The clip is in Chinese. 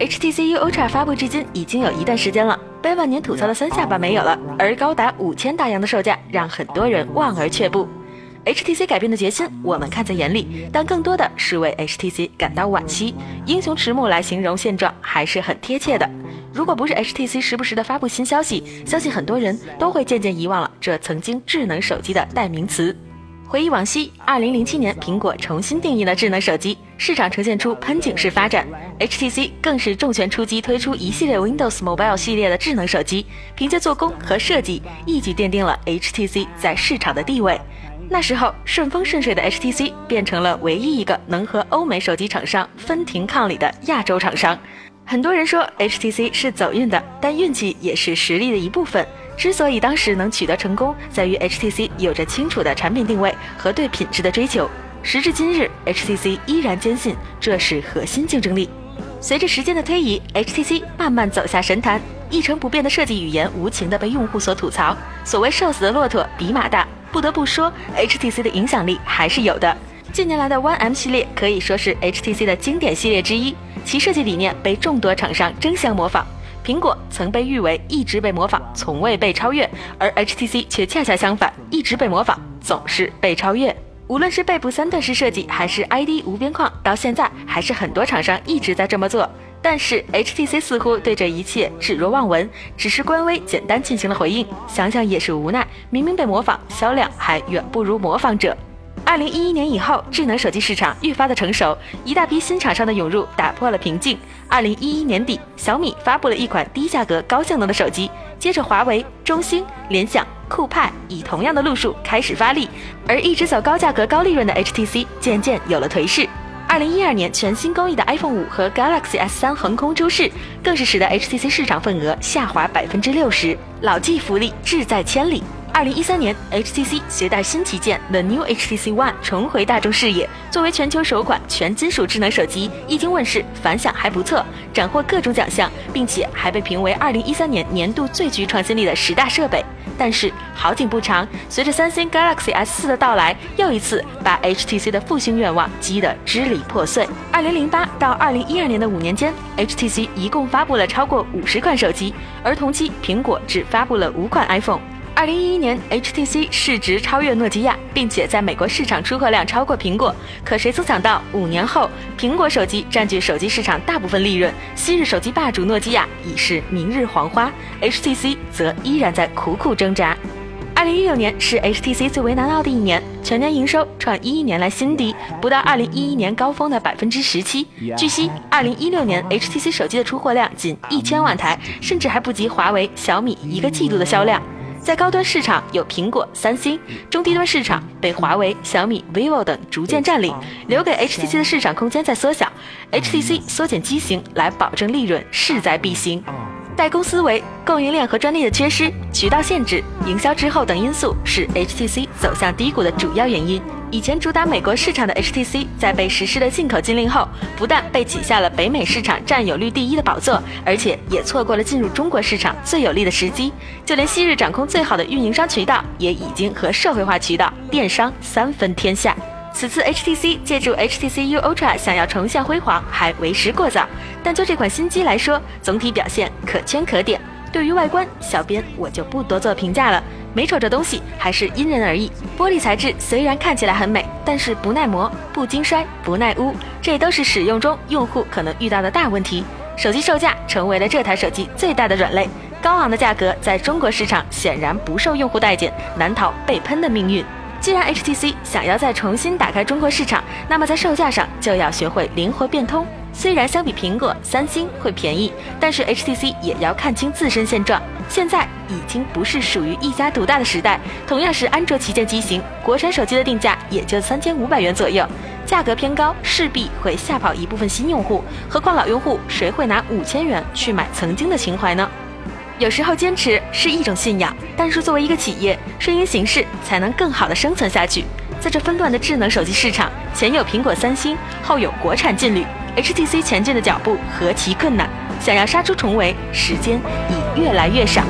HTC U Ultra 发布至今已经有一段时间了，被万年吐槽的三下巴没有了，而高达五千大洋的售价让很多人望而却步。HTC 改变的决心，我们看在眼里，但更多的是为 HTC 感到惋惜。英雄迟暮来形容现状还是很贴切的。如果不是 HTC 时不时的发布新消息，相信很多人都会渐渐遗忘了这曾经智能手机的代名词。回忆往昔，二零零七年，苹果重新定义了智能手机，市场呈现出喷井式发展。HTC 更是重拳出击，推出一系列 Windows Mobile 系列的智能手机，凭借做工和设计，一举奠定了 HTC 在市场的地位。那时候，顺风顺水的 HTC 变成了唯一一个能和欧美手机厂商分庭抗礼的亚洲厂商。很多人说 HTC 是走运的，但运气也是实力的一部分。之所以当时能取得成功，在于 HTC 有着清楚的产品定位和对品质的追求。时至今日，HTC 依然坚信这是核心竞争力。随着时间的推移，HTC 慢慢走下神坛，一成不变的设计语言无情地被用户所吐槽。所谓“瘦死的骆驼比马大”，不得不说，HTC 的影响力还是有的。近年来的 One M 系列可以说是 HTC 的经典系列之一，其设计理念被众多厂商争相模仿。苹果曾被誉为一直被模仿，从未被超越，而 HTC 却恰恰相反，一直被模仿，总是被超越。无论是背部三段式设计，还是 ID 无边框，到现在还是很多厂商一直在这么做。但是 HTC 似乎对这一切置若罔闻，只是官微简单进行了回应。想想也是无奈，明明被模仿，销量还远不如模仿者。二零一一年以后，智能手机市场愈发的成熟，一大批新厂商的涌入打破了平静。二零一一年底，小米发布了一款低价格高性能的手机，接着华为、中兴、联想、酷派以同样的路数开始发力，而一直走高价格高利润的 HTC 渐渐有了颓势。二零一二年，全新工艺的 iPhone 五和 Galaxy S 三横空出世，更是使得 HTC 市场份额下滑百分之六十。老骥伏枥，志在千里。二零一三年，HTC 携带新旗舰 The New HTC One 重回大众视野。作为全球首款全金属智能手机，一经问世，反响还不错，斩获各种奖项，并且还被评为二零一三年年度最具创新力的十大设备。但是好景不长，随着三星 Galaxy S 四的到来，又一次把 HTC 的复兴愿望击得支离破碎。二零零八到二零一二年的五年间，HTC 一共发布了超过五十款手机，而同期苹果只发布了五款 iPhone。二零一一年，HTC 市值超越诺基亚，并且在美国市场出货量超过苹果。可谁曾想到，五年后，苹果手机占据手机市场大部分利润，昔日手机霸主诺基亚已是明日黄花，HTC 则依然在苦苦挣扎。二零一六年是 HTC 最为难熬的一年，全年营收创一一年来新低，不到二零一一年高峰的百分之十七。据悉，二零一六年 HTC 手机的出货量仅一千万台，甚至还不及华为、小米一个季度的销量。在高端市场有苹果、三星，中低端市场被华为、小米、vivo 等逐渐占领，留给 HTC 的市场空间在缩小，HTC 缩减机型来保证利润势在必行。代工思维、供应链和专利的缺失、渠道限制、营销滞后等因素是 HTC 走向低谷的主要原因。以前主打美国市场的 HTC，在被实施了进口禁令后，不但被挤下了北美市场占有率第一的宝座，而且也错过了进入中国市场最有利的时机。就连昔日掌控最好的运营商渠道，也已经和社会化渠道电商三分天下。此次 HTC 借助 HTC U Ultra 想要重现辉煌，还为时过早。但就这款新机来说，总体表现可圈可点。对于外观，小编我就不多做评价了。美丑这东西还是因人而异。玻璃材质虽然看起来很美，但是不耐磨、不经摔、不耐污，这都是使用中用户可能遇到的大问题。手机售价成为了这台手机最大的软肋，高昂的价格在中国市场显然不受用户待见，难逃被喷的命运。既然 HTC 想要再重新打开中国市场，那么在售价上就要学会灵活变通。虽然相比苹果、三星会便宜，但是 HTC 也要看清自身现状。现在已经不是属于一家独大的时代。同样是安卓旗舰机型，国产手机的定价也就三千五百元左右，价格偏高，势必会吓跑一部分新用户。何况老用户谁会拿五千元去买曾经的情怀呢？有时候坚持是一种信仰，但是作为一个企业，顺应形势才能更好的生存下去。在这纷乱的智能手机市场，前有苹果、三星，后有国产劲旅，HTC 前进的脚步何其困难！想要杀出重围，时间已越来越少。